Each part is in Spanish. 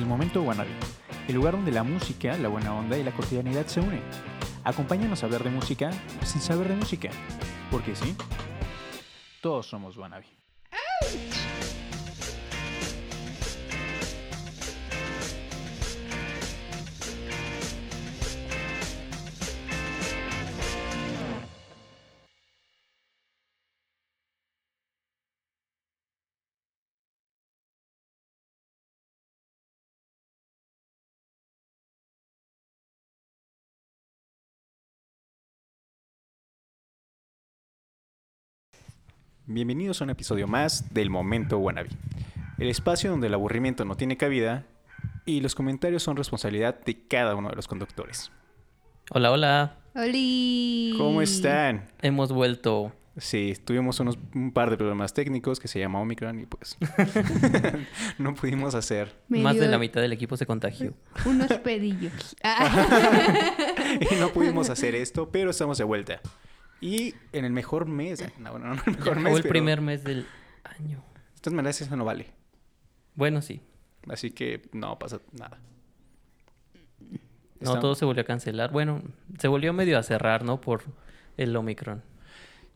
El Momento Wannabe, el lugar donde la música, la buena onda y la cotidianidad se unen. Acompáñanos a hablar de música sin saber de música, porque sí, todos somos Wannabe. Bienvenidos a un episodio más del Momento Wannabe, el espacio donde el aburrimiento no tiene cabida y los comentarios son responsabilidad de cada uno de los conductores. Hola, hola. ¡Holi! ¿Cómo están? Hemos vuelto. Sí, tuvimos unos, un par de problemas técnicos que se llama Omicron y pues no pudimos hacer. Me Más de la mitad del equipo se contagió. Unos pedillos. Ah. y no pudimos hacer esto, pero estamos de vuelta. Y en el mejor mes, no, bueno, no el mejor Ya mes, fue el pero primer mes del año. de todas maneras eso no vale. Bueno, sí. Así que no pasa nada. No, Está- todo se volvió a cancelar. Bueno, se volvió medio a cerrar, ¿no? Por el Omicron.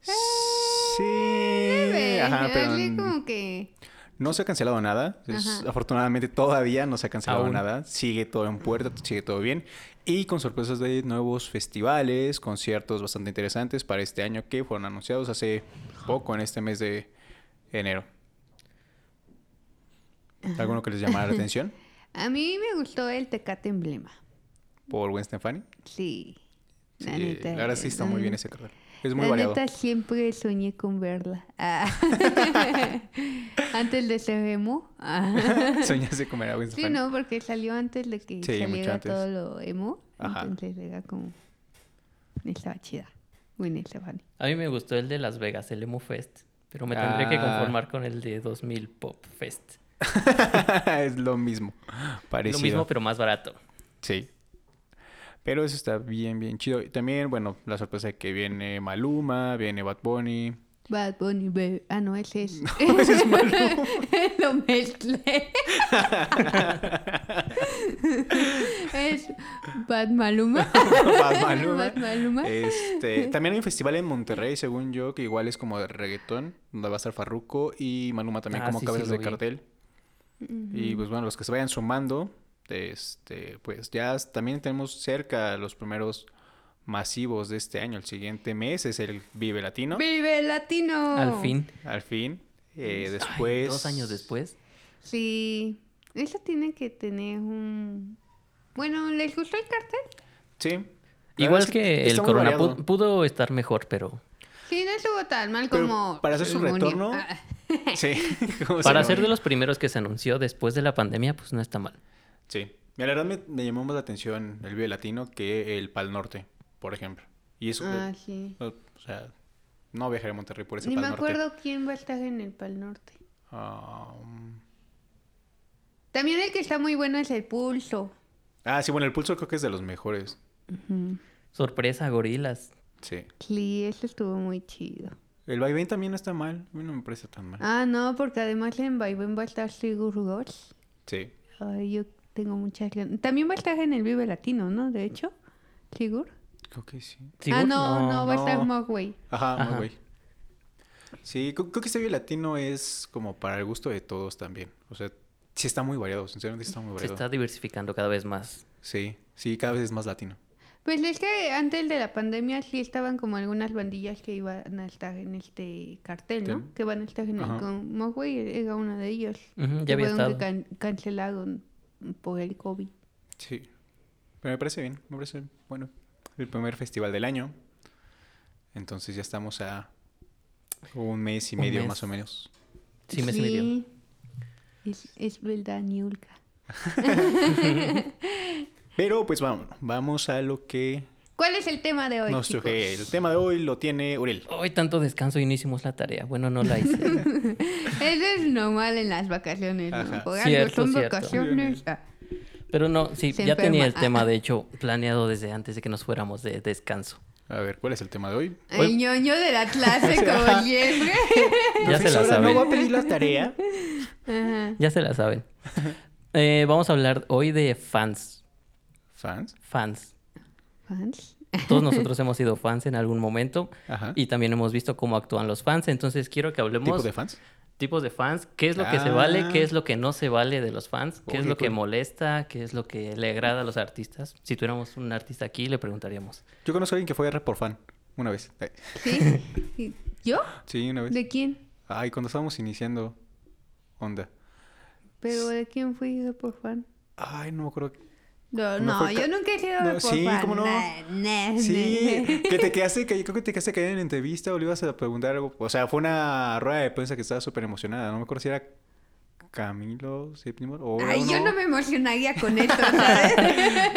Sí, Bebé, ajá, pero así como que... no se ha cancelado nada. Es- afortunadamente todavía no se ha cancelado Aún. nada. Sigue todo en puerta, sigue todo bien. Y con sorpresas de nuevos festivales, conciertos bastante interesantes para este año que fueron anunciados hace poco, en este mes de enero. ¿Alguno que les llamara la atención? A mí me gustó el Tecate Emblema. Por Gwen Stefani. Sí. Sí, La la, neta. verdad sí está muy bien ese cartel. Es muy la variado. neta siempre soñé con verla. Ah. antes de ser emo. Ah. Soñaste comer a Gwen Sí, no, porque salió antes de que Sí, saliera todo lo emo. Ajá. Entonces era como... Estaba chida. Bueno, Stefani. A mí me gustó el de Las Vegas, el Emo Fest. Pero me tendré que Ah. conformar con el de 2000 Pop Fest. es lo mismo. Parecido. Lo mismo, pero más barato. Sí. Pero eso está bien, bien chido. Y también, bueno, la sorpresa de que viene Maluma, viene Bad Bunny. Bad Bunny, baby. Ah, no, ese es... ese es Maluma. Lo mezclé. es Bad Maluma. Bad Maluma. Bad Maluma. Este, también hay un festival en Monterrey, según yo, que igual es como de reggaetón, donde va a estar Farruko y Maluma también Ah, como sí, cabezas de vi. cartel. Y pues bueno, los que se vayan sumando, este, pues ya también tenemos cerca los primeros masivos de este año. El siguiente mes es el Vive Latino. ¡Vive Latino! Al fin. Al fin. Eh, Ay, después. dos años después. Sí. Eso tiene que tener un... Bueno, ¿les gustó el cartel? Sí. La Igual es que el Corona variado. pudo estar mejor, pero Sí, no estuvo tan mal Pero como... para hacer su retorno, Ah, Sí. como para se ser de los primeros que se anunció después de la pandemia, pues no está mal. Sí. Mira, la verdad me, me llamó más la atención el Vive Latino que el Pal Norte, por ejemplo. Y eso, Ah, eh, sí. o sea, no viajaré a Monterrey por ese Ni Pal me Norte. acuerdo quién va a estar en el Pal Norte. Ah, um, También el que está muy bueno es el Pulso. ah, sí, bueno, el Pulso creo que es de los mejores. Sorpresa, gorilas. Sí. Sí, eso estuvo muy chido. El Vaivén también no está mal. A mí no me parece tan mal. Ah, no, porque además en Vaivén va a estar Sigur Rós. Sí. Ay, yo tengo muchas ganas. También va a estar en el Vive Latino, ¿no? De hecho, Sigur. Creo que sí. Ah, no, no, va a estar No. Mogwai. Ajá, Ajá. Sí, creo, creo que este Vive Latino es como para el gusto de todos también. O sea, sí está muy variado. Sinceramente está muy Se variado. está diversificando cada vez más. Sí, sí, cada vez es más latino. Pues es que antes de la pandemia sí estaban como algunas bandillas que iban a estar en este cartel, ¿no? Sí. Que van a estar en el... Con Mogwai era una de ellos. Ya había estado. que can- cancelaron por el COVID. Sí. Pero me parece bien, me parece bueno. El primer festival del año. Entonces ya estamos a un mes y Un medio mes. más o menos. Sí, me medio. Sí. Es, es verdad, Niulka. Pero pues vamos, vamos a lo que ¿Cuál es el tema de hoy, nos chicos? El tema de hoy lo tiene Uriel. Hoy tanto descanso y no hicimos la tarea. Bueno, no la hice. Eso es normal en las vacaciones, ¿no? Ajá. Algo Cierto, son cierto. vacaciones. Ah, Pero no, sí, Se ya tenía el tema, de hecho, planeado desde antes de que nos fuéramos de descanso. A ver, ¿cuál es el tema de hoy? El ñoño de la clase, como siempre. Ya se la saben. ¿no va a pedir la tarea? Ajá. Ya se la saben. Eh, vamos a hablar hoy de fans. ¿Fans? Fans. ¿Fans? Todos nosotros hemos sido fans en algún momento Ajá. y también hemos visto cómo actúan los fans. Entonces quiero que hablemos ¿Tipo de fans? tipos de fans, qué es lo que se Ah. vale, qué es lo que no se vale de los fans, qué es lo que cool. molesta, qué es lo que le agrada a los artistas. Si tuviéramos un artista aquí, le preguntaríamos. Yo conozco a alguien que fue R por fan. Una vez. ¿Sí? ¿Y- ¿Yo? Sí, una vez. ¿De quién? Ay, cuando estábamos iniciando onda. ¿Pero de quién fui por fan? Ay, no me acuerdo. No, No yo nunca he sido No, sí. ¿cómo no? Sí, que te quedaste, que creo que te quedaste caída en entrevista o le ibas a preguntar algo. O sea, fue una rueda de prensa que estaba súper emocionada. No me acuerdo si era Camilo VII o Ay, yo no me emocionaría con esto, ¿sabes?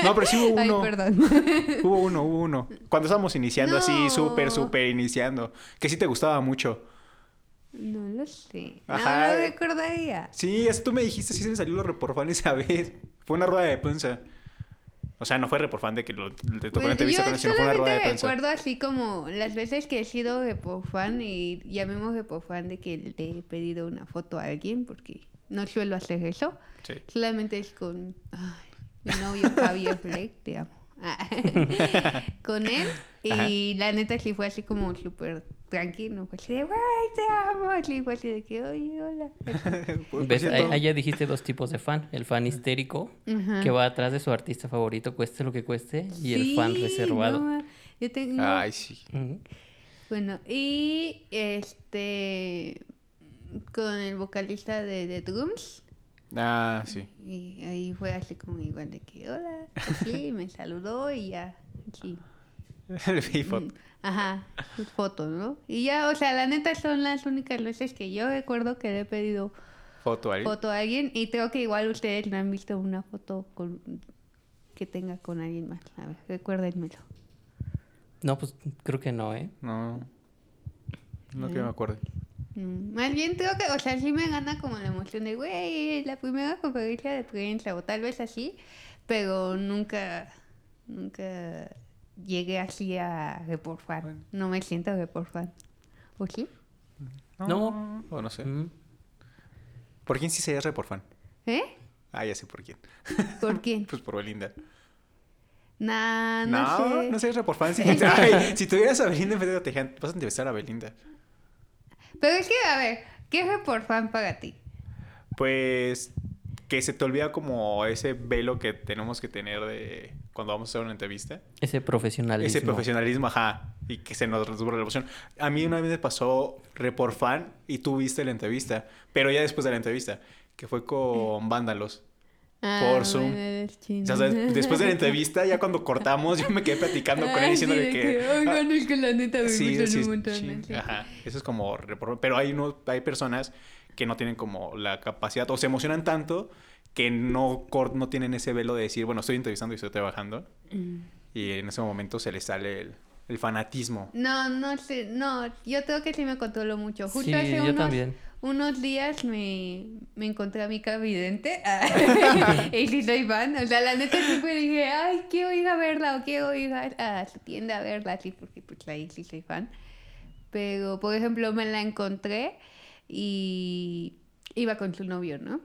No, pero sí hubo Ay, uno. perdón. Hubo uno, hubo uno. Cuando estábamos iniciando así, súper, súper iniciando. Que sí te gustaba mucho. No lo sé. Ajá. No lo recordaría. Sí, eso tú me dijiste, sí se me salió los reporfan esa vez. Fue una rueda de prensa. O sea, no fue reporfan de que lo, te tocó Pues, entrevista con él, sino fue una rueda de prensa. recuerdo así como las veces que he sido fan y llamemos fan de que le he pedido una foto a alguien porque no suelo hacer eso. Sí. Solamente es con ay, mi novio Javier Fleck, te amo. Con él y la neta sí fue así como súper tranquilo, fue así de, güey, te amo, así fue así de que, oye, hola. Pues, ¿Ves? ya dijiste dos tipos de fan. El fan histérico, que va atrás de su artista favorito, cueste lo que cueste, y el fan Sí, reservado. no, yo tengo, Ay, sí. Bueno, y este, con el vocalista de The Drums. Ah, sí. Y ahí fue así como igual de que, hola, así, me saludó y ya, sí. Le foto. Ajá, sus fotos, ¿no? Y ya, o sea, la neta son las únicas veces que yo recuerdo que le he pedido Foto a alguien y creo que igual ustedes no han visto una foto con que tenga con alguien más. A ver, recuérdenmelo. No, pues creo que no, ¿eh? No. No que me acuerdo. Mm, Más bien creo que, o sea, sí me gana como la emoción de, güey, la primera conferencia de prensa o tal vez así, pero nunca, nunca llegué así a reporfan. No me siento reporfan. ¿O sí? No. O no sé. Mm. ¿Por quién sí serías re por fan? ¿Eh? Ah, ya sé por quién. ¿Por quién? Pues por Belinda. Nah, no, No, sé. no serías re por fan. Si, Ay, si tuvieras a Belinda en vez de Teján, vas a entrevistar a Belinda. Pero es que, a ver, ¿qué es reporfan para ti? Pues que se te olvida como ese velo que tenemos que tener de cuando vamos a hacer una entrevista. Ese profesionalismo. Ese profesionalismo, ajá, y que se nos resbala la emoción. A mí una vez me pasó re por fan y tú viste la entrevista, pero ya después de la entrevista, que fue con Vándalos. Por Zoom. Ah, eres chino. O sea, después de la entrevista, ya cuando cortamos, yo me quedé platicando con él diciéndole sí, que... Oigan, es que la neta me Sí, sí, un montón. sí, ajá. Eso es como pero hay no hay personas que no tienen como la capacidad o se emocionan tanto que no no tienen ese velo de decir, bueno, estoy entrevistando y estoy trabajando Mm. y en ese momento se les sale el, el fanatismo. No, no sé, no, yo creo que sí me controlo mucho. Justo Sí, hace yo unos, también. unos días me, me encontré a mi vidente y sí soy fan. O sea, la neta siempre dije, ay, quiero ir a verla o quiero ir a, a su tienda a verla, así, porque pues ahí sí soy fan. Pero, por ejemplo, me la encontré y iba con su novio, ¿no?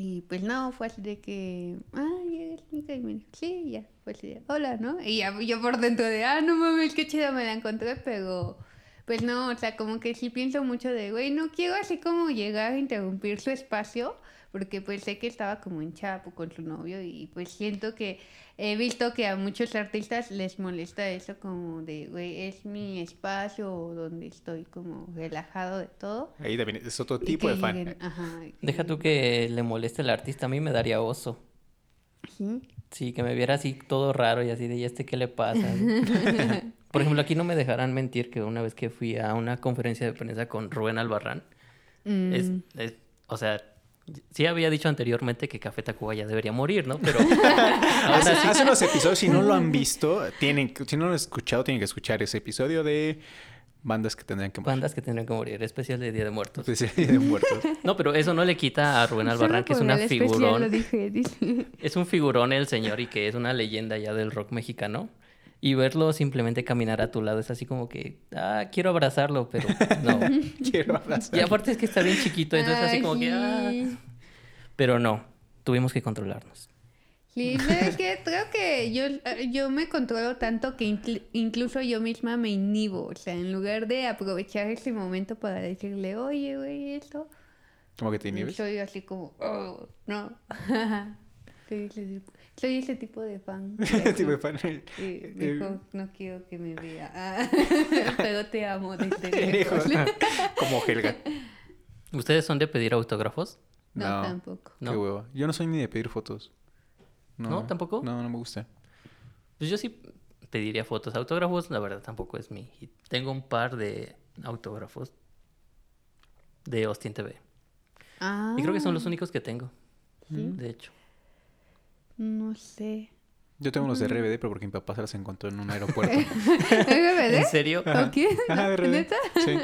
Y pues no, fue así de que, ay, eres Mica", y me dijo, sí, ya, fue así de, hola, ¿no? Y ya, yo por dentro de, ah, no mames, qué chido me la encontré, pero pues no, o sea, como que sí pienso mucho de, güey, no quiero así como llegar a interrumpir su espacio, porque pues sé que estaba como en Chapo con su novio y pues siento que he visto que a muchos artistas les molesta eso como de, güey, es mi espacio donde estoy como relajado de todo. Ahí también es otro tipo de fan. lleguen- ajá, Deja tú que le moleste el artista, a mí me daría oso. Sí. Sí, que me viera así todo raro y así de, ¿y este qué le pasa? Por ejemplo, aquí no me dejarán mentir que una vez que fui a una conferencia de prensa con Rubén Albarrán, es, Mm. es- o sea, sí había dicho anteriormente que Café Tacuba ya debería morir, ¿no? Pero Hace, hace unos episodios, si no lo han visto, tienen, que- si no lo han escuchado, tienen que escuchar ese episodio de bandas que tendrían que morir. bandas que tendrían que morir, especial de Día de Muertos. Especial de muertos. No, pero eso no le quita a Rubén Albarrán, que es una especial lo figurón. dije, dice. Es un figurón el señor y que es una leyenda ya del rock mexicano. Y verlo simplemente caminar a tu lado es así como que, ah, quiero abrazarlo, pero no. Quiero abrazar. Y aparte es que está bien chiquito, entonces así Ay, como que, ah. sí. Pero no. tuvimos que controlarnos. Sí, ¿sabes qué? Creo que yo, yo me controlo tanto que inclu- incluso yo misma me inhibo. O sea, en lugar de aprovechar ese momento para decirle, oye, güey, esto. ¿Cómo que te inhibes? Soy así como, oh, no. soy, ese, tipo- soy ese tipo de fan. Tipo de fan. Sí, Eh, mejor no quiero que me vea. Ah, pero te amo desde Lejos. Como Helga. ¿Ustedes son de pedir autógrafos? No, No. tampoco. No. Qué hueva. Yo no soy ni de pedir fotos. ¿No? ¿Tampoco? No, no me gusta. Pues yo sí pediría fotos. Autógrafos, la verdad, tampoco es mi hit. Tengo un par de autógrafos de Austin TV. Ah, Y creo que son los únicos que tengo. ¿sí? De hecho. No sé. Yo tengo unos de RBD, pero porque mi papá se los encontró en un aeropuerto. ¿RBD? ¿En serio? ¿O quién? Ajá, de RBD. ¿Neta? Sí.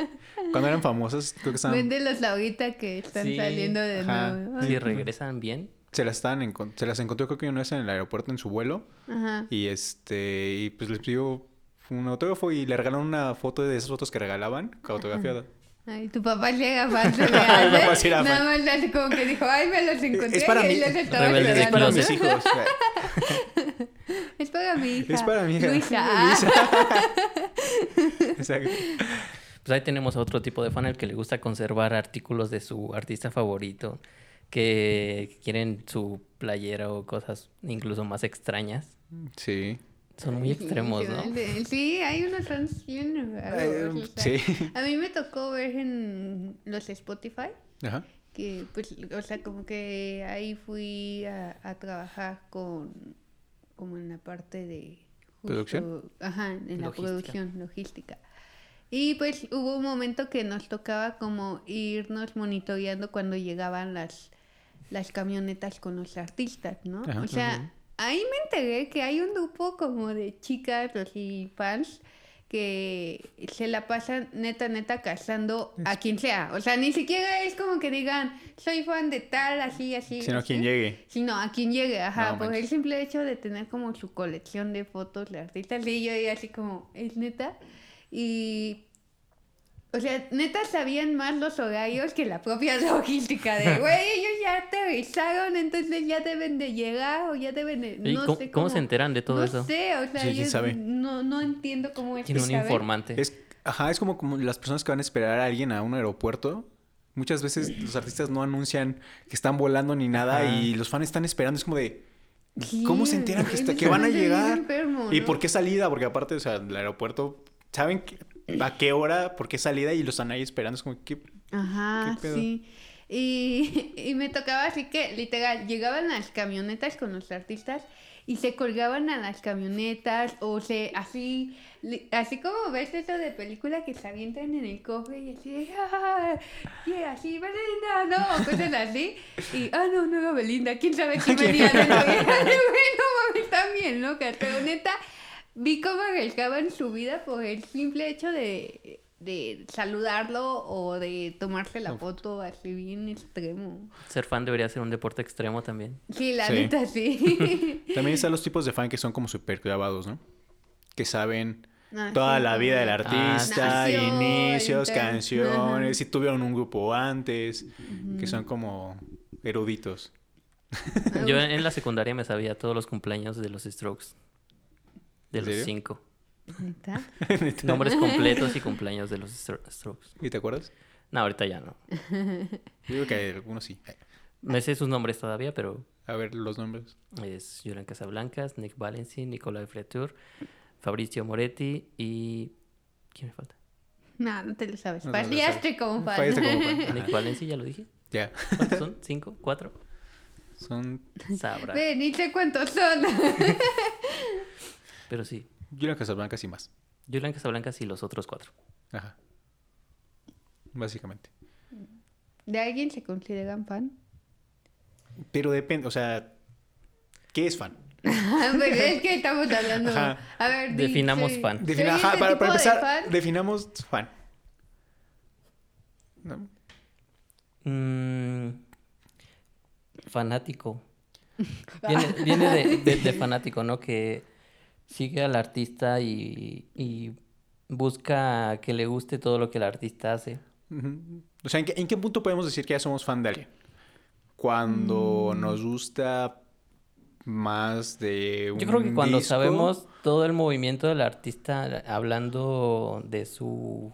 Cuando eran famosas, creo que estaban... Véndelos ahorita que están Sí. saliendo de Ajá. nuevo. Si regresan bien. Se las, estaban encon- se las encontró creo que una vez en el aeropuerto en su vuelo. Ajá. Y este... Y pues les pidió un autógrafo y le regalaron una foto de esas fotos que regalaban, autografiada. Ay, tu papá llega sí era Nada más así como que dijo, ay, me los encontré Es para y mí. los Rebelde de Es para mis hijos. Es para mi hija. Es para mi hija. Luisa. Ah. Exacto. Pues ahí tenemos a otro tipo de fan al que le gusta conservar artículos de su artista favorito. Que quieren su playera o cosas incluso más extrañas. Sí. Son muy extremos, ¿no? Sí, hay unos fans bien raros, o sea, sí. A mí me tocó ver en los Spotify Ajá. que, pues, o sea, como que ahí fui a, a trabajar con, como en la parte de... ¿Producción? Ajá, en la Logística. producción, logística. Y pues hubo un momento que nos tocaba como irnos monitoreando cuando llegaban las, las camionetas con los artistas, ¿no? Ajá. o sea. Ahí me enteré que hay un grupo como de chicas y fans que se la pasan neta, neta cazando a quien sea. O sea, ni siquiera es como que digan, soy fan de tal, así, así. Sino así. quien llegue. Sino a quien llegue, ajá, No por manches. el simple hecho de tener como su colección de fotos de artistas. Y yo ahí así como, ¿es neta? Y. O sea, neta sabían más los horarios que la propia logística de, güey, ellos ya aterrizaron, entonces ya deben de llegar o ya deben de. ¿Y No cómo, sé cómo se enteran de todo no eso? sé, o sea, Sí, sabe. No, no entiendo cómo es Tiene un saben. informante. Es, ajá, es como, como las personas que van a esperar a alguien a un aeropuerto. Muchas veces los artistas no anuncian que están volando ni nada Ajá. y los fans están esperando. Es como de, Sí, ¿cómo se enteran que, está- es que van a llegar? enfermo, ¿Y ¿no? por qué salida? Porque aparte, o sea, el aeropuerto, ¿saben que- a qué hora, por qué salida? Y los están ahí esperando. Es como, ¿qué? Ajá, ¿Qué pedo? sí. Y, y me tocaba así que, literal, llegaban las camionetas con los artistas y se colgaban a las camionetas o se, así, así como ves eso de película que se avientan en el cofre y así, de, ah, y así, Belinda, no, cosas así. Y, ah, no, no era Belinda, quién sabe quién venía de vida. Bueno, mames, también locas, pero neta, vi cómo arriesgaban su vida por el simple hecho de, de saludarlo o de tomarse la foto así bien extremo. Ser fan debería ser un deporte extremo también. Sí, la Sí. neta sí. También están los tipos de fan que son como súper clavados, ¿no? Que saben Ah, toda sí, la vida del de- artista, Nació, inicios, inter- canciones, Ajá. si tuvieron un grupo antes, que son como eruditos. Yo en en la secundaria me sabía todos los cumpleaños de los Strokes. De ¿En los serio? cinco. ¿Neta? Nombres completos y cumpleaños de los Stro- Strokes. ¿Y te acuerdas? No, ahorita ya no. Yo digo que algunos sí. Me sé sus nombres todavía, pero A ver los nombres. es Julian Casablancas, Nick Valenci, Nicolai Fretur, Fabricio Moretti y... ¿Quién me falta? No, no te lo sabes. No como fan. Fallaste como fan. Nick Valenci, ya lo dije. Ya. ¿Cuántos son? ¿Cinco? ¿Cuatro? Son Sabrá. Ve, ni sé cuántos son. Pero sí. Julian Casablancas y más. Julian Casablancas y los otros cuatro. Ajá. Básicamente. ¿De alguien se consideran fan? Pero depende, o sea, ¿qué es fan? Pero es que estamos hablando. Ajá. A ver, Definamos soy- fan. soy Defina- ajá, este para, para de empezar, fan. definamos fan. ¿No? Mm, fanático. Viene, viene de, de- de fanático, ¿no? Que sigue al artista y, y busca que le guste todo lo que el artista hace. O sea, ¿en qué, en qué punto podemos decir que ya somos fan de alguien? cuando Mm. nos gusta más de un Yo creo que cuando disco, sabemos todo el movimiento del artista hablando de su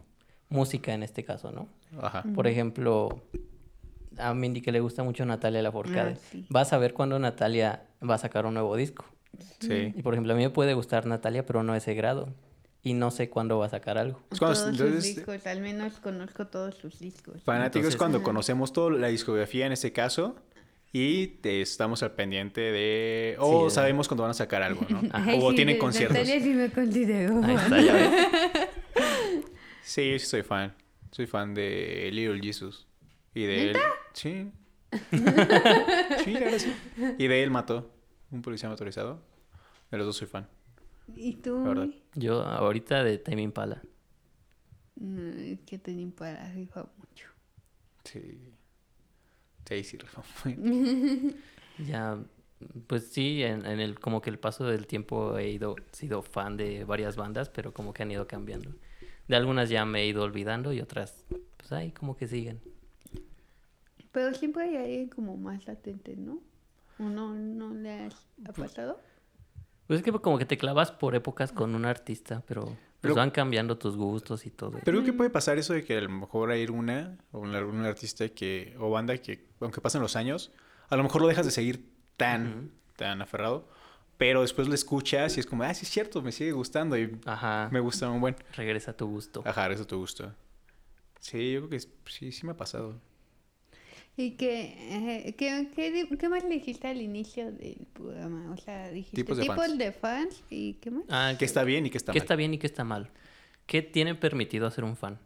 música en este caso, ¿no? Ajá. Por ejemplo, a Mindy que le gusta mucho Natalia Lafourcade. Ah, sí. Vas a ver cuando Natalia va a sacar un nuevo disco. Sí. Y por ejemplo, a mí me puede gustar Natalia, pero no a ese grado. Y no sé cuándo va a sacar algo. Todos entonces, sus discos, al menos conozco todos sus discos. Fanático es cuando conocemos toda la discografía en este caso y te- estamos al pendiente de... O Sí. sabemos cuando van a sacar algo, ¿no? Ay, o sí, tienen conciertos. Natalia sí me considero. Ahí está, ya ves. Sí, sí soy fan. Soy fan de Little Jesus. Y de él... Sí. sí, verdad sí. Y de él mató un policía motorizado. De los dos soy fan. ¿Y tú? La verdad. Yo ahorita de Time Impala. No, es que te para arriba mucho. Sí. Sí, sí, Rafa. Ya, pues sí, en, en el como que el paso del tiempo he ido sido fan de varias bandas, pero como que han ido cambiando. De algunas ya me he ido olvidando y otras, pues ahí como que siguen. Pero siempre hay alguien como más latente, ¿no? ¿O no, no le ha pasado? Pues es que como que te clavas por épocas con un artista, pero pues Pero- van cambiando tus gustos y todo. Pero creo que puede pasar eso de que a lo mejor hay una o un, algún artista que o banda que aunque pasen los años, a lo mejor lo dejas de seguir tan tan aferrado, pero después lo escuchas y es como, ah, sí es cierto, me sigue gustando y Ajá, me gusta un buen. regresa tu gusto. Ajá, eso te gusta. Sí, yo creo que sí, sí me ha pasado. ¿Y qué, qué, qué, qué más le dijiste al inicio del programa? O sea, dijiste Tipos tipos de de, fans. fans. y qué más. Ah, ¿Qué está bien y qué está ¿Qué mal? está bien y qué está mal? ¿Qué tiene permitido hacer un fan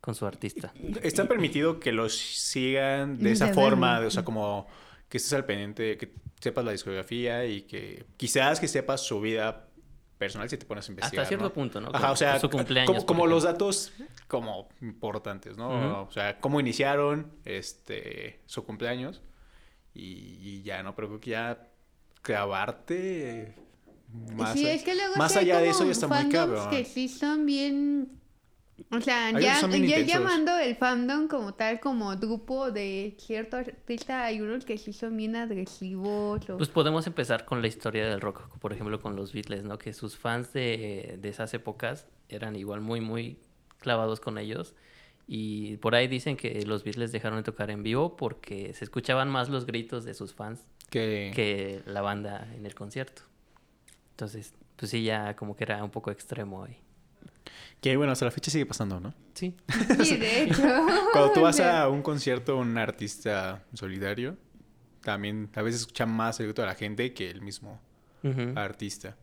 con su artista? Está permitido que los sigan de esa De forma, de- o sea, como que estés al pendiente, que sepas la discografía y que quizás que sepas su vida personal si te pones a investigar. Hasta cierto ¿no? punto, ¿no? Ajá, o sea, su cumpleaños. como, los datos como importantes, ¿no? O sea, cómo iniciaron este su cumpleaños y, y ya, ¿no? Pero creo que ya clavarte más, sí, a- es que luego más allá de eso ya está muy cabrón. que sí son bien... O sea, Hay ya, ya llamando el fandom como tal, como grupo de cierto artista, hay unos que sí son bien agresivos. O... Pues podemos empezar con la historia del rock, por ejemplo con los Beatles, ¿no? Que sus fans de, de esas épocas eran igual muy, muy clavados con ellos. Y por ahí dicen que los Beatles dejaron de tocar en vivo porque se escuchaban más los gritos de sus fans que, que la banda en el concierto. Entonces, pues sí, ya como que era un poco extremo ahí. Que, bueno, hasta la fecha sigue pasando, ¿no? Sí. Sí, de hecho. Cuando tú vas a un concierto, un artista solidario, también a veces escucha más el grito de la gente que el mismo artista.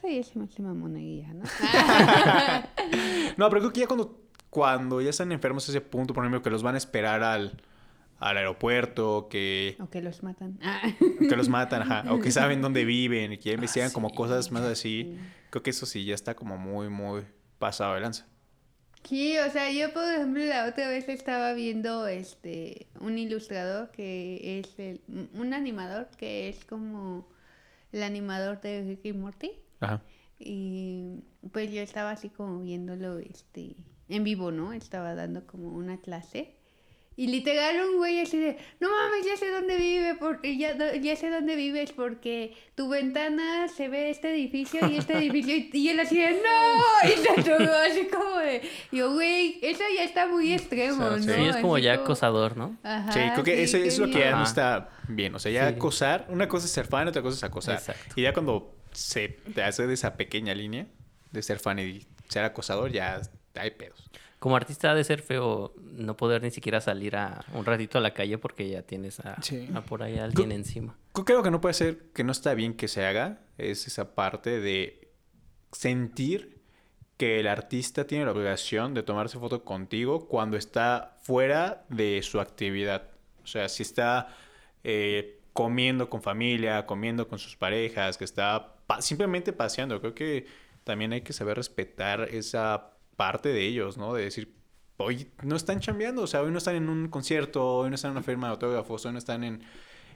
Sí, se me hace mamonería, ¿no? No, pero creo que ya cuando, cuando ya están enfermos a ese punto, por ejemplo, que los van a esperar al, al aeropuerto, que, o que los matan. Ah. que los matan, ajá, o que saben dónde viven, y que ya investigan como sí. cosas más así, creo que eso sí ya está como muy, muy pasado de lanza. Sí, o sea, yo por ejemplo la otra vez estaba viendo este un ilustrador que es el, un animador que es como el animador de Rick y Morty Ajá. y pues yo estaba así como viéndolo este en vivo, ¿no? Estaba dando como una clase y literal un güey así de, no mames, ya sé dónde vive, porque ya, ya sé dónde vives porque tu ventana se ve este edificio y este edificio y, y él así de, no, y se atoró así como de, yo güey, eso ya está muy extremo, O ¿no? Sí, es como Así ya acosador, ¿no? Ajá, Sí, creo que sí, eso es lo que ya no está bien. O sea, ya Sí. acosar, una cosa es ser fan, otra cosa es acosar. Exacto. Y ya cuando se te hace de esa pequeña línea de ser fan y ser acosador, ya hay pedos. Como artista ha de ser feo no poder ni siquiera salir a un ratito a la calle porque ya tienes a, Sí. a por ahí a alguien encima. Creo que no puede ser, que no está bien que se haga, es esa parte de sentir que el artista tiene la obligación de tomarse foto contigo cuando está fuera de su actividad. O sea, si está eh, comiendo con familia, comiendo con sus parejas, que está pa- simplemente paseando. Creo que también hay que saber respetar esa parte de ellos, ¿no? De decir, hoy no están chambeando, o sea, hoy no están en un concierto, hoy no están en una firma de autógrafos, hoy no están en,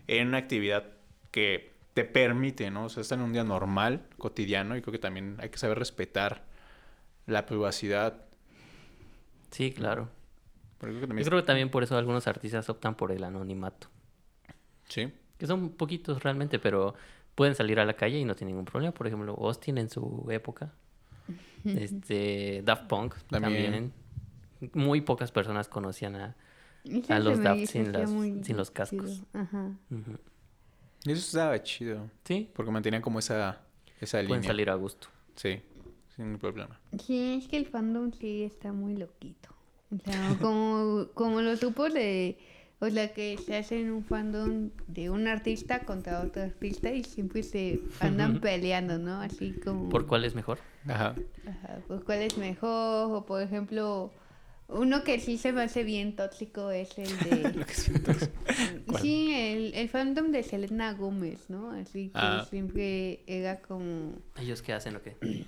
en una actividad que te permite, ¿no? O sea, están en un día normal, cotidiano, y creo que también hay que saber respetar la privacidad. Sí, claro. Creo que Yo creo que también por eso algunos artistas optan por el anonimato. Sí. Que son poquitos realmente, pero pueden salir a la calle y no tienen ningún problema. Por ejemplo, Austin en su época. Este, Daft Punk También. también. Muy pocas personas conocían a... A los Daft sin las- sin los cascos. Ajá. Eso estaba chido. Sí, Porque mantenían como esa, esa pueden línea. salir a gusto. Sí, sin problema. Sí, es que el fandom sí está muy loquito. O sea, como, como los grupos de... O sea, que se hacen un fandom de un artista contra otro artista y siempre se andan peleando, ¿no? Así como... ¿Por cuál es mejor? Ajá. Ajá, pues cuál es mejor, o por ejemplo, uno que sí se me hace bien tóxico es el de... Lo que siento. sí, el, el fandom de Selena Gómez, ¿no? Así que Ah. siempre era como... ¿Ellos qué hacen o qué?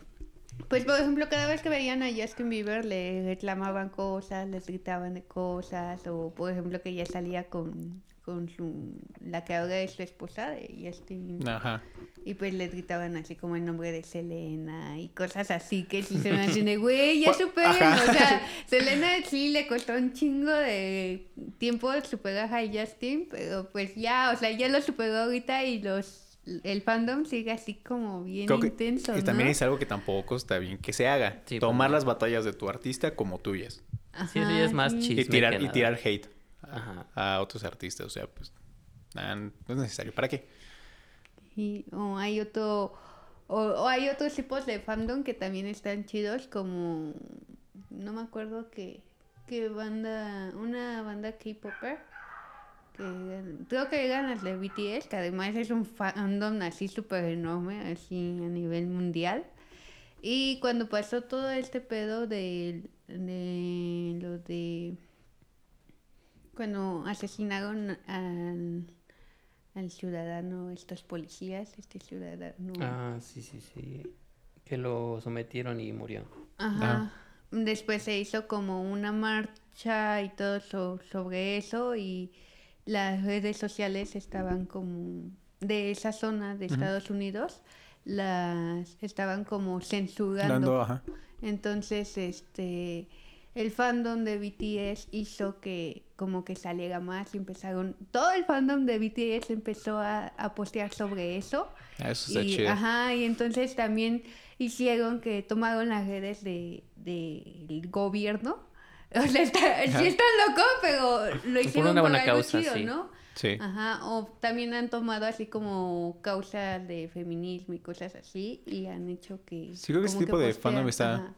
Pues por ejemplo, cada vez que veían a Justin Bieber le reclamaban cosas, les gritaban de cosas, o por ejemplo que ya salía con, con su, la que ahora es su esposa de Justin, Ajá. y pues les gritaban así como el nombre de Selena y cosas así que sí se me hacen de, güey, ya Pu- superen, ajá. o sea, Selena sí le costó un chingo de tiempo superar a Justin, pero pues ya, o sea, ya lo superó ahorita y los... El fandom sigue así como bien Creo que- intenso, y también ¿no? es algo que tampoco está bien que se haga. Sí, Tomar pues. las batallas de tu artista como tuyas. Sí, eso ya es más sí. chisme Y tirar, y tirar hate Ajá. a otros artistas. O sea, pues no es necesario. ¿Para qué? Y, o hay otro o, o hay otros tipos de fandom que también están chidos como no me acuerdo qué qué banda una banda K-popper que creo que eran las de BTS que además es un fandom así súper enorme así a nivel mundial y cuando pasó todo este pedo de, de lo de cuando asesinaron al, al ciudadano, estos policías, este ciudadano. Ah, sí, sí, sí. Que lo sometieron y murió. Ajá. Después se hizo como una marcha y todo so- sobre eso y las redes sociales estaban como de esa zona de Estados Unidos las estaban como censurando. Dando, ajá. Entonces, este, el fandom de BTS hizo que como que saliera más y empezaron, todo el fandom de BTS empezó a, a postear sobre eso. Ah, Eso está y, chido. Ajá, y entonces también hicieron que tomaron las redes de, del gobierno. O sea, está, sí está loco, pero lo Por hicieron una por buena algo causa, chido, sí. ¿no? Sí. Ajá, o también han tomado así como causas de feminismo y cosas así y han hecho que... Sí, creo que ese tipo de fandom está- ajá.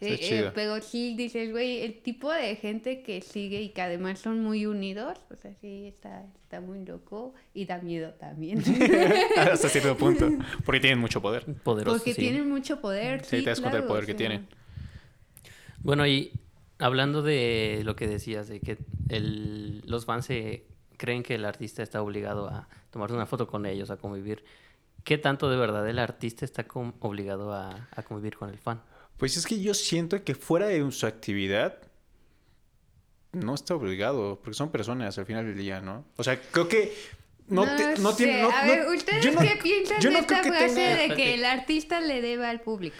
Eh, eh, pero sí dices, güey, el tipo de gente que sigue y que además son muy unidos, o sea, sí está, está muy loco y da miedo también. Hasta cierto punto. Porque tienen mucho poder. Poderoso, Porque sí. tienen mucho poder. Sí, Sí, te das cuenta del poder o que sea, tienen. Bueno, y hablando de lo que decías, de que el, los fans se creen que el artista está obligado a tomarse una foto con ellos, a convivir. ¿Qué tanto de verdad el artista está com- obligado a, a convivir con el fan? Pues es que yo siento que fuera de su actividad no está obligado, porque son personas al final del día, ¿no? O sea, creo que no, te- no sé. tiene... no- A no- ver, ¿ustedes yo no- qué piensan yo de no esta frase tenga- de que el artista le debe al público?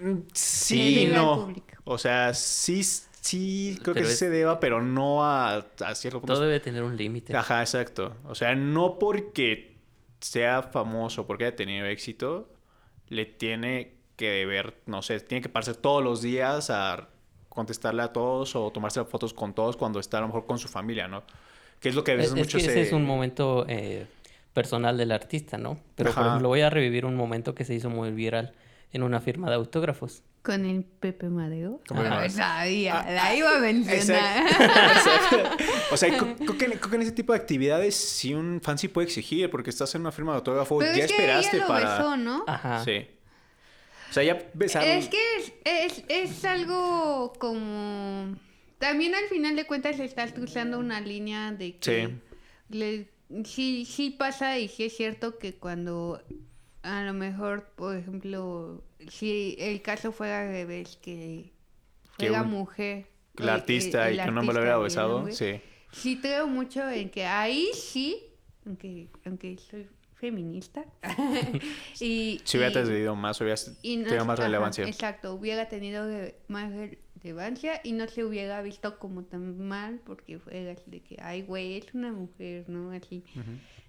Le Sí, no. público. O sea, sí, sí, creo Pero que sí es- se deba, pero no a, a cierto punto. Todo debe tener un límite. Ajá, exacto. O sea, no porque sea famoso, porque haya tenido éxito, le tiene que deber, no sé, tiene que pararse todos los días a contestarle a todos o tomarse fotos con todos cuando está a lo mejor con su familia, ¿no? Que es lo que a Es, veces es mucho que se... ese es un momento eh, personal del artista, ¿no? Pero, por Ajá. ejemplo, voy a revivir un momento que se hizo muy viral en una firma de autógrafos. Con el Pepe Madeo. Ah, sabía, Ah, la iba a mencionar. Exacto. o sea, creo, creo que, creo que en ese tipo de actividades sí un fan sí puede exigir, porque estás en una firma de autógrafo, Pero ya es que esperaste ella lo para... besó, ¿no? Ajá. Sí. O sea, ya besaron... Es que es, es, es algo como... También al final de cuentas estás cruzando una línea de que... Sí. le- sí, sí pasa y sí es cierto que cuando a lo mejor, por ejemplo, si el caso fuera al revés, que Que fuera un- mujer... El o artista el y que un hombre lo hubiera besado, sí. Sí creo mucho en que ahí sí, aunque, aunque soy feminista, y, Si hubieras y- decidido más, hubieras y no- tenido más ajá, relevancia. exacto, hubiera tenido más re- relevancia y no se hubiera visto como tan mal porque fue así de que, ay, güey, es una mujer, ¿no? Así.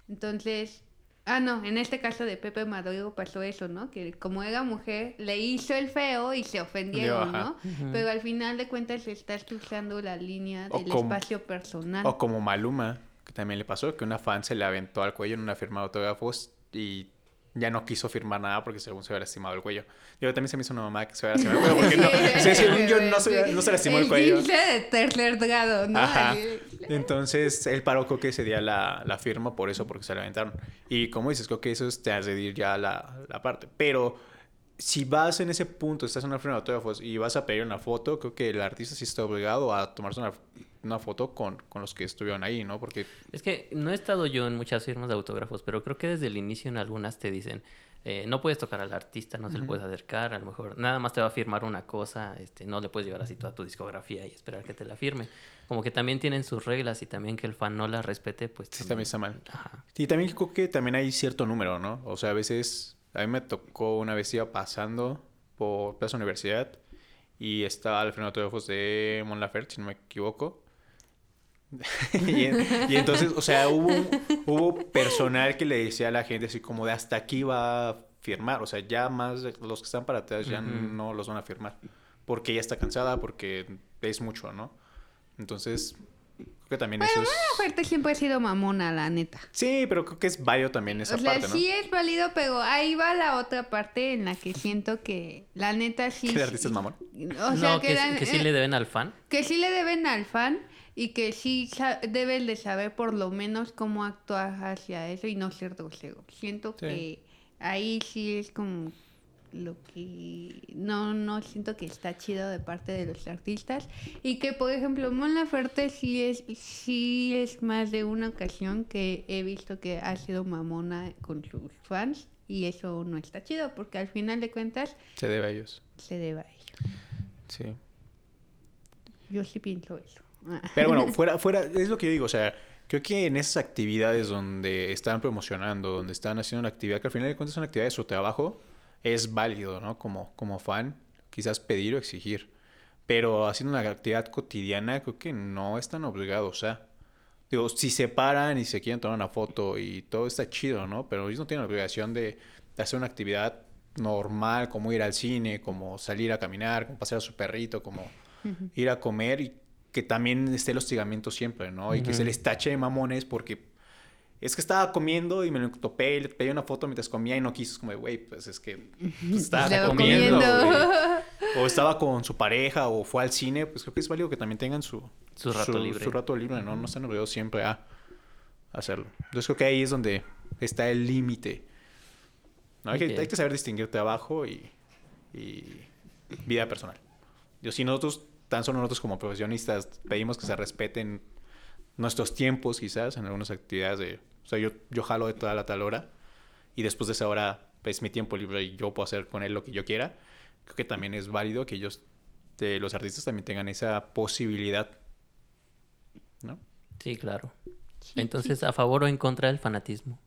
Entonces, ah, no, en este caso de Pepe Maduro pasó eso, ¿no? Que como era mujer, le hizo el feo y se ofendieron. ¿no? Pero al final de cuentas estás cruzando la línea del como- espacio personal. O como Maluma, también le pasó, que una fan se le aventó al cuello en una firma de autógrafos y ya no quiso firmar nada porque según se había lastimado el cuello. Yo también se me hizo una mamá que se había lastimado el cuello porque no, sí, según yo no se, no se lastimó el cuello. guince de tercer grado, ¿no? Ajá. Entonces, él paró creo que ese día la, la firma por eso, porque se la aventaron. Y como dices, creo que eso es te hace ir ya la, la parte. Pero si vas en ese punto, estás en una firma de autógrafos y vas a pedir una foto, creo que el artista sí está obligado a tomarse una, una foto con, con los que estuvieron ahí, ¿no? Porque Es que no he estado yo en muchas firmas de autógrafos, pero creo que desde el inicio en algunas te dicen, eh, no puedes tocar al artista, no se le puedes acercar, a lo mejor nada más te va a firmar una cosa, este, no le puedes llevar así toda tu discografía y esperar que te la firme. Como que también tienen sus reglas y también que el fan no las respete, pues sí también está mal. Ajá. Y también creo que también hay cierto número, ¿no? O sea, a veces, a mí me tocó una vez iba pasando por Plaza Universidad y estaba al frente de autógrafos de Mon Laferte, si no me equivoco. y, en- y entonces, o sea, hubo, hubo personal que le decía a la gente así como de hasta aquí va a firmar. O sea, ya más los que están para atrás ya Ujú. no los van a firmar. Porque ella está cansada, porque es mucho, ¿no? Entonces, creo que también eso es... Aparte siempre ha sido mamona, la neta. Sí, pero creo que es válido también esa o sea, parte, ¿no? sí es válido, pero ahí va la otra parte en la que siento que la neta sí... Que el artista es mamón. O sea, no, que, la- que sí eh, le deben al fan. que sí le deben al fan y que sí debes de saber por lo menos cómo actuar hacia eso y no ser grosero. Siento Sí. que ahí sí es como lo que no no siento que está chido de parte de los artistas y que por ejemplo Mon Laferte sí es sí es más de una ocasión que he visto que ha sido mamona con sus fans y eso no está chido porque al final de cuentas Se debe a ellos. se debe a ello. Sí. Yo sí pienso eso. Pero bueno, fuera, fuera, es lo que yo digo, o sea, creo que en esas actividades donde están promocionando, donde están haciendo una actividad que al final de cuentas es una actividad de su trabajo, es válido, ¿no? Como, como fan, quizás pedir o exigir. Pero haciendo una actividad cotidiana, creo que no están obligados, o sea. Digo, si se paran y se quieren tomar una foto y todo está chido, ¿no? Pero ellos no tienen la obligación de, de hacer una actividad normal, como ir al cine, como salir a caminar, como pasear a su perrito, como ir a comer y que también esté el hostigamiento siempre, ¿no? Y que se les tache de mamones porque es que estaba comiendo y me lo topé y le pedí una foto mientras comía y no quiso. Es como, güey, pues es que pues, estaba Estaba comiendo. O estaba con su pareja o fue al cine, pues creo que es válido que también tengan su, Su rato libre. Su rato libre, ¿no? No están obligados siempre a hacerlo. Entonces creo que ahí es donde está el límite. ¿no? Hay, que, Ok. hay que saber distinguir trabajo y, y vida personal. Yo, si nosotros, tan solo nosotros como profesionistas, pedimos que se respeten nuestros tiempos quizás en algunas actividades de... O sea, yo, yo jalo de toda la tal hora y después de esa hora es mi tiempo libre y yo puedo hacer con él lo que yo quiera. Creo que también es válido que ellos, de los artistas, también tengan esa posibilidad. ¿No? Sí, claro. Entonces, ¿a favor o en contra del fanatismo?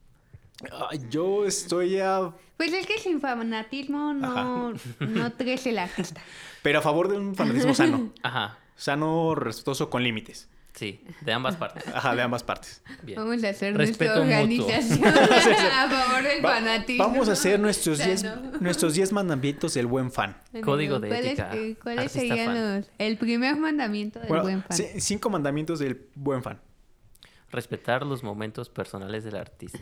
Yo estoy a... Pues es que sin fanatismo no, no crece el artista. Pero a favor de un fanatismo sano. Ajá, Sano, respetuoso, con límites. sí, de ambas partes. Ajá, de ambas partes. Bien. Vamos a hacer Respeto nuestra organización a favor del Va- fanatismo. vamos a hacer nuestros 10 Sano. nuestros diez mandamientos del buen fan. Código de ¿Cuáles- ética, eh, ¿Cuáles serían los... El primer mandamiento del Bueno, buen fan. ci- cinco mandamientos del buen fan. Respetar los momentos personales del artista.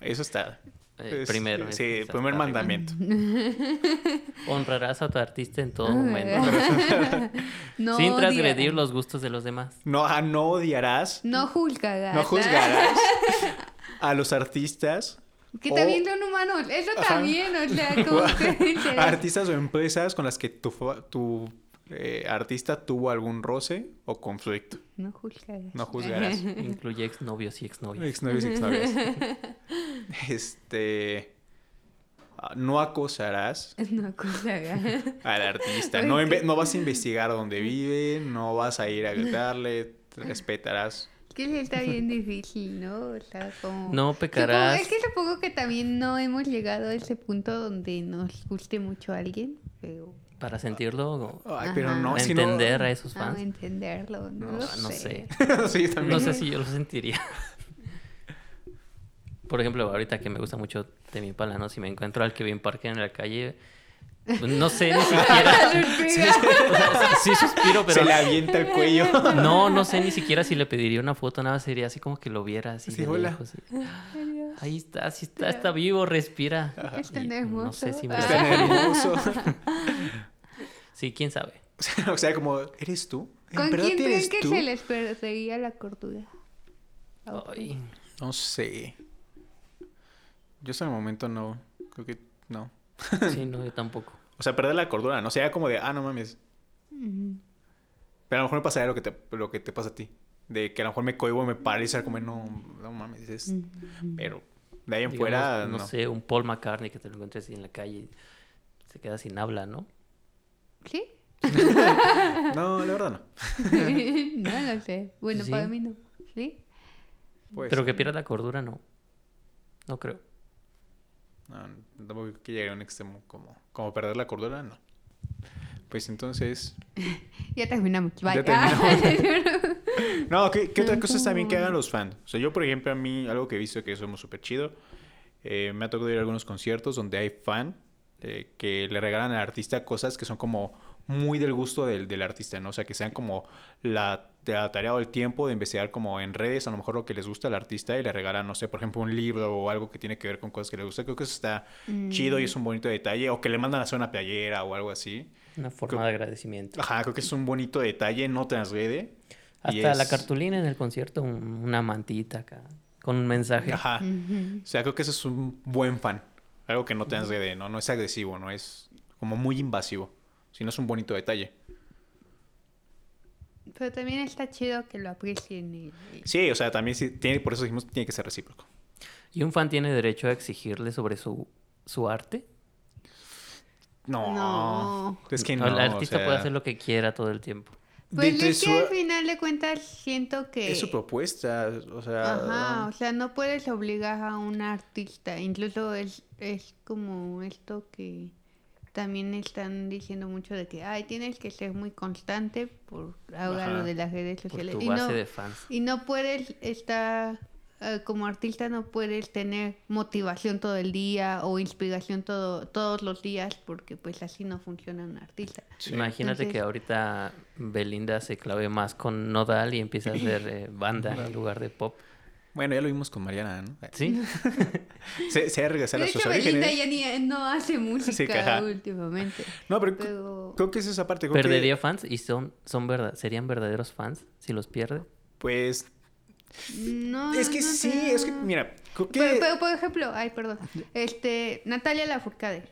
Eso está. Eh, es- primero. Sí, primer mandamiento. Honrarás a tu artista en todo Ah, momento. no sin transgredir los gustos de los demás. No, ah, no odiarás, No juzgarás. no juzgarás a los artistas. Que o también son humanos. Eso Ajá. también, o sea, como que... artistas o empresas con las que tu, tu eh, artista tuvo algún roce o conflicto. No juzgarás. No juzgarás. Incluye exnovios y exnovias. Exnovios y exnovias. Este. ah, No acosarás No juzgarás. al artista. No, no vas a investigar dónde vive, no vas a ir a gritarle, respetarás. que sí está bien difícil, ¿no? O sea, como... No Supongo- pecarás. es que supongo que también no hemos llegado a ese punto donde nos guste mucho a alguien, pero... Para sentirlo, Ay, pero no, entender a esos fans. entenderlo, no, No, lo no sé. sí, yo también. No sé si yo lo sentiría. Por ejemplo, ahorita que me gusta mucho Temi Impala, ¿no? Si me encuentro al Kevin Parker en la calle, no sé ni siquiera. sí, suspiro, pero Se le avienta el cuello. no, no sé ni siquiera si le pediría una foto, nada, sería así como que lo viera así Sí, de hola. lejos, y, Ahí está, sí está, está vivo, respira. No sé si me Está nervioso. Sí, quién sabe. o sea, como, ¿eres tú? ¿En ¿Con quién creen que tú? se les perdería la cordura? Ay, No sé. Yo hasta el momento no. Creo que no. sí, no, yo tampoco. O sea, perder la cordura, no sea como de, ah, no mames. Pero a lo mejor me pasaría lo que te, lo que te pasa a ti. De que a lo mejor me cohibo, me paraliza, como, no, no mames. es- Pero de ahí en Digamos, fuera, no, no. sé, un Paul McCartney que te lo encuentres así en la calle y se queda sin habla, ¿no? ¿Sí? No, la verdad no. no lo sé. Bueno, Sí. para mí no. ¿Sí? Pues, Pero que pierda la cordura, no. No creo. No, tampoco que llegue a un extremo como, como perder la cordura, no. Pues entonces. Ya terminamos. Bye. Ya terminamos. No, ¿qué, qué otra cosa está bien que hagan los fans? O sea, yo, por ejemplo, a mí, algo que he visto que somos súper chido, eh, me ha tocado ir a algunos conciertos donde hay fan eh, que le regalan al artista cosas que son como muy del gusto del, del artista, ¿no? O sea, que sean como la, la tarea o el tiempo de investigar como en redes, a lo mejor lo que les gusta al artista y le regalan, no sé, por ejemplo, un libro o algo que tiene que ver con cosas que le gusta. Creo que eso está chido y es un bonito detalle. O que le mandan a hacer una playera o algo así. Una forma de agradecimiento. Ajá, creo que es un bonito detalle, no transgrede. Hasta la cartulina en el concierto, un- una mantita acá, con un mensaje. Ajá. O sea, creo que ese es un buen fan. Algo que no te de, ¿no? No es agresivo, no es como muy invasivo. Sino es un bonito detalle. Pero también está chido que lo aprecien. y- Sí, o sea, también sí, tiene, por eso dijimos que tiene que ser recíproco. ¿Y un fan tiene derecho a exigirle sobre su, su arte? No. No. Es que no. el o artista sea, puede hacer lo que quiera todo el tiempo. Pues de es que su- al final de cuentas siento que... Es su propuesta, o sea... Ajá, o sea, no puedes obligar a un artista. Incluso es, es como esto que también están diciendo mucho de que, ay, tienes que ser muy constante por ahora Ajá. lo de las redes Por sociales. Y no, de fans. y no puedes estar, eh, como artista no puedes tener motivación todo el día o inspiración todo, todos los días porque pues así no funciona un artista. Sí. Imagínate que ahorita Belinda se clave más con Nodal y empieza a hacer eh, banda en lugar de pop. Bueno, ya lo vimos con Mariana, ¿no? ¿Sí? Se, se ha regresado a sus hecho, Belinda orígenes. ya ni, no hace música últimamente. No, pero, Pero... creo que es esa parte. creo que, ¿Perdería fans? ¿Y son, son verdad, serían verdaderos fans si los pierde? Pues... No, es que no sí, es que, mira, creo que... Pero, pero, por ejemplo, ay, perdón. Este, Natalia Lafourcade.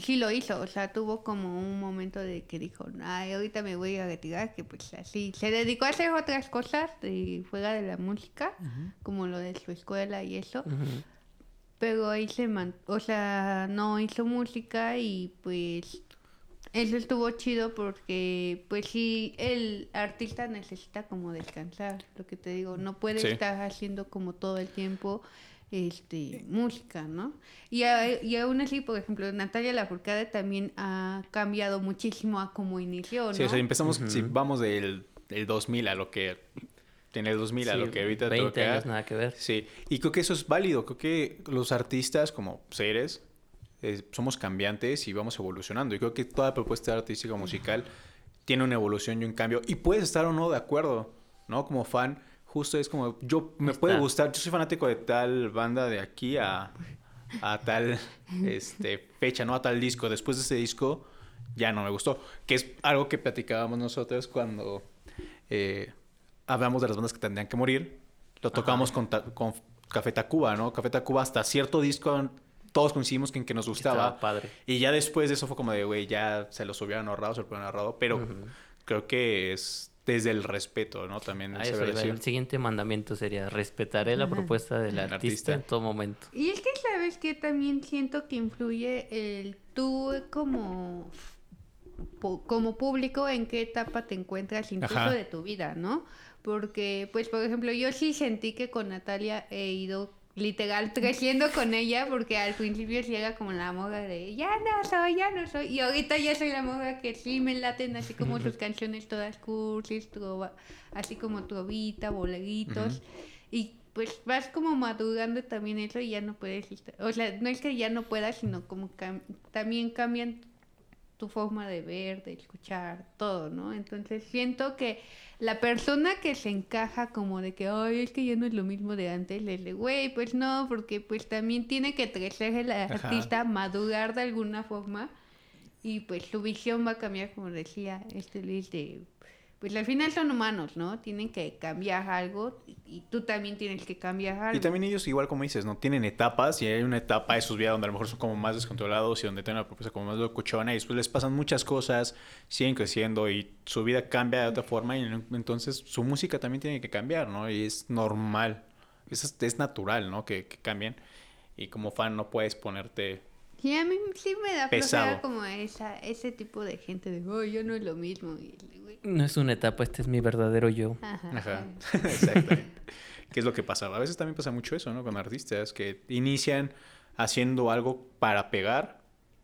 Sí lo hizo, o sea, tuvo como un momento de que dijo, ay, ahorita me voy a retirar, que pues así, se dedicó a hacer otras cosas de, fuera de la música, como lo de su escuela y eso, pero ahí se man, o sea, no hizo música y pues eso estuvo chido porque pues sí, el artista necesita como descansar, lo que te digo, no puede Sí. estar haciendo como todo el tiempo este música, ¿no? Y, a- y aún así, por ejemplo, Natalia Lafourcade también ha cambiado muchísimo a cómo inició, ¿no? Sí, o sea, empezamos, si vamos del, del 2000 a lo que... En el 2000 a lo que ahorita 20 toca. años, nada que ver. Sí, y creo que eso es válido. Creo que los artistas, como seres, eh, somos cambiantes y vamos evolucionando. Y creo que toda propuesta artística o musical tiene una evolución y un cambio. Y puedes estar o no de acuerdo, ¿no? Como fan, justo es como, yo me puede Está. gustar, yo soy fanático de tal banda de aquí a, a tal este, fecha, ¿no? A tal disco. Después de ese disco ya no me gustó. Que es algo que platicábamos nosotros cuando eh, hablamos de las bandas que tendrían que morir. Lo tocamos con, con Café Tacuba, ¿no? Café Tacuba hasta cierto disco todos coincidimos en que nos gustaba. Estaba padre. Y ya después de eso fue como de, güey, ya se los hubieran ahorrado, se lo hubieran ahorrado. Pero creo que es desde el respeto, ¿no? También A se eso. El siguiente mandamiento sería respetaré la Ajá. propuesta del artista, artista. en todo momento. Y es que sabes que también siento que influye el tú como como público en qué etapa te encuentras incluso Ajá. de tu vida, ¿no? Porque, pues, por ejemplo, yo sí sentí que con Natalia he ido literal creciendo con ella porque al principio era como la moda de ya no soy, ya no soy y ahorita ya soy la moda que sí me laten así como sus canciones todas cursis, trova, así como trovita, boleritos y pues vas como madurando también eso y ya no puedes estar, o sea, no es que ya no puedas, sino como cam- también cambian tu forma de ver, de escuchar, todo, ¿no? Entonces siento que la persona que se encaja como de que, ay, es que ya no es lo mismo de antes, le dice, güey, pues no, porque pues también tiene que crecer el Ajá. artista, madurar de alguna forma y pues su visión va a cambiar, como decía este Luis, de, pues al final son humanos, ¿no? Tienen que cambiar algo y, y tú también tienes que cambiar algo. Y también ellos, igual como dices, ¿no? Tienen etapas y hay una etapa de sus vidas donde a lo mejor son como más descontrolados y donde tienen una propuesta como más locuchona y después les pasan muchas cosas, siguen creciendo y su vida cambia de otra forma y entonces su música también tiene que cambiar, ¿no? Y es normal, es, es natural, ¿no? Que, que cambien y como fan no puedes ponerte... Sí, a mí sí me da Pesado. flojera como esa, ese tipo de gente de, oh, yo no es lo mismo. Y, No es una etapa, este es mi verdadero yo. ajá, Ajá, ajá. exactamente. ¿Qué es lo que pasa? A veces también pasa mucho eso, ¿no? Con artistas que inician haciendo algo para pegar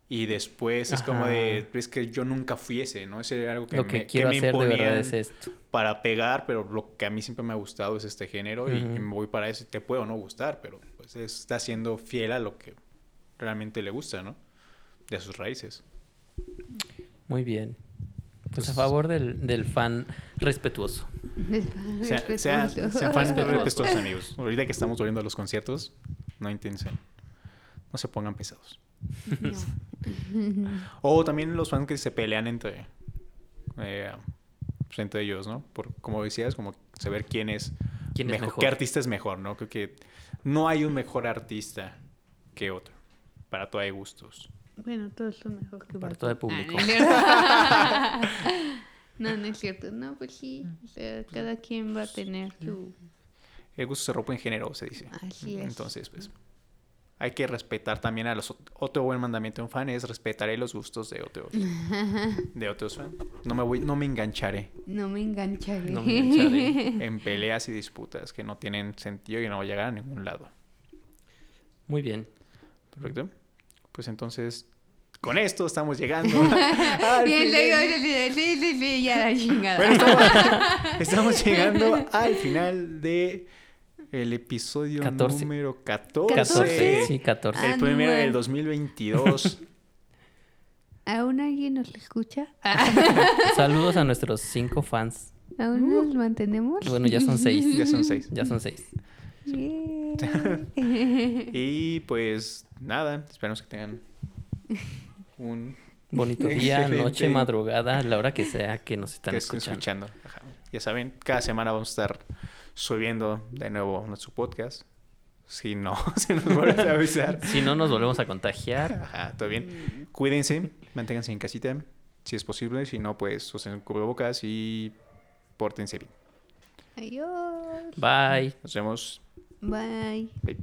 y después es como Ajá. de, es que yo nunca fui ese, ¿no? Ese era algo que Lo me, que que quiero me hacer de verdad es esto. para pegar, pero lo que a mí siempre me ha gustado es este género y- y, Ujú. me voy para eso. Te puedo no gustar, pero pues está siendo fiel a lo que realmente le gusta, ¿no? De sus raíces. Muy bien. Pues a favor del, del fan respetuoso. Sea- Respetuoso. Sean fans respetuosos, amigos. Ahorita que estamos volviendo a los conciertos, no intensen. No se pongan pesados. No. O también los fans que se pelean entre, eh, pues, entre ellos, ¿no? Por, como decías, como saber quién es, ¿Quién es mejor? qué artista es mejor, ¿no? Creo que no hay un mejor artista que otro. Para todo hay gustos. Bueno, todos son mejor que Para todo el público. Ah, no, es no, no es cierto. No, pues sí. O sea, cada quien va a tener su... El gusto se rompe en género, se dice. Así es. Entonces, pues, hay que respetar también a los... ot- Otro buen mandamiento de un fan es respetaré los gustos de otro, de otros fans. No me voy, no me engancharé No me engancharé. No me engancharé. en peleas y disputas que no tienen sentido y no van a llegar a ningún lado. Muy bien. Perfecto. Pues entonces, con esto estamos llegando. al Bien, final. luego, sí, sí, sí, sí, ya la chingada. Bueno, estamos, estamos llegando al final de el episodio 14. número 14. 14. Sí, 14. Ah, El primero del más. 2022. ¿Aún alguien nos escucha? Saludos a nuestros cinco fans. ¿Aún nos mantenemos? Bueno, ya son seis. ya son seis. Ya son seis. Yeah. Y pues nada, esperamos que tengan un Bonito día, noche, madrugada, la hora que sea que nos están que estén escuchando. escuchando. Ajá. Ya saben, cada semana vamos a estar subiendo de nuevo nuestro podcast. Si no, si nos vuelves a avisar. Si no, nos volvemos a contagiar. Ajá, todo bien. Cuídense, manténganse en casita, si es posible. Si no, pues usen cubrebocas y pórtense bien. Adiós. Bye. Nos vemos. Bye. Bye.